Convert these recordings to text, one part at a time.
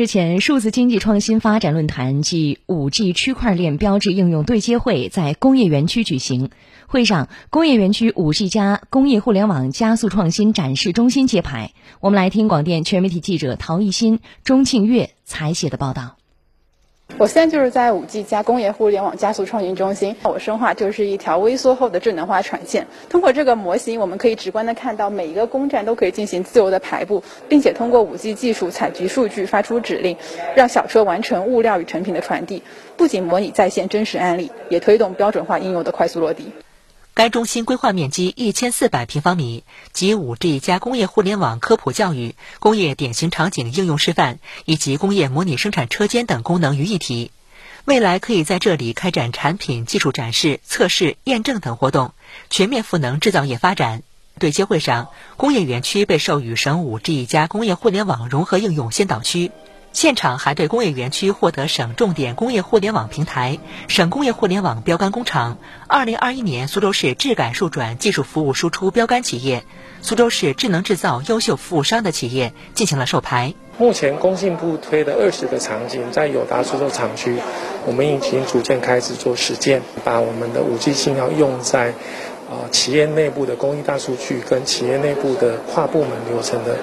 日前，数字经济创新发展论坛暨五 G 区块链标志应用对接会在工业园区举行。会上，工业园区五 G 加工业互联网加速创新展示中心揭牌。我们来听广电全媒体记者陶艺新、钟庆月采写的报道。我现在就是在五 G 加工业互联网加速创新中心，我深化就是一条微缩后的智能化产线。通过这个模型，我们可以直观的看到每一个工站都可以进行自由的排布，并且通过五 G 技术采集数据，发出指令，让小车完成物料与成品的传递。不仅模拟在线真实案例，也推动标准化应用的快速落地。该中心规划面积一千四百平方米，集五 G 加工业互联网科普教育、工业典型场景应用示范以及工业模拟生产车间等功能于一体。未来可以在这里开展产品技术展示、测试、验证等活动，全面赋能制造业发展。对接会上，工业园区被授予省五 G 加工业互联网融合应用先导区。现场还对工业园区获得省重点工业互联网平台、省工业互联网标杆工厂、二零二一年苏州市质改数转技术服务输出标杆企业、苏州市智能制造优秀服务商的企业进行了授牌。目前工信部推的二十个场景，在友达苏州厂区，我们已经逐渐开始做实践，把我们的五 G 信号用在啊企业内部的工艺大数据跟企业内部的跨部门流程的。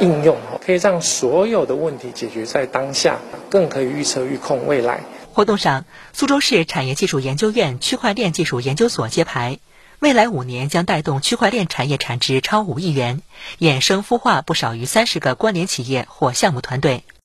应用可以让所有的问题解决在当下，更可以预测预控未来。活动上，苏州市产业技术研究院区块链技术研究所揭牌，未来五年将带动区块链产业产值超五亿元，衍生孵化不少于三十个关联企业或项目团队。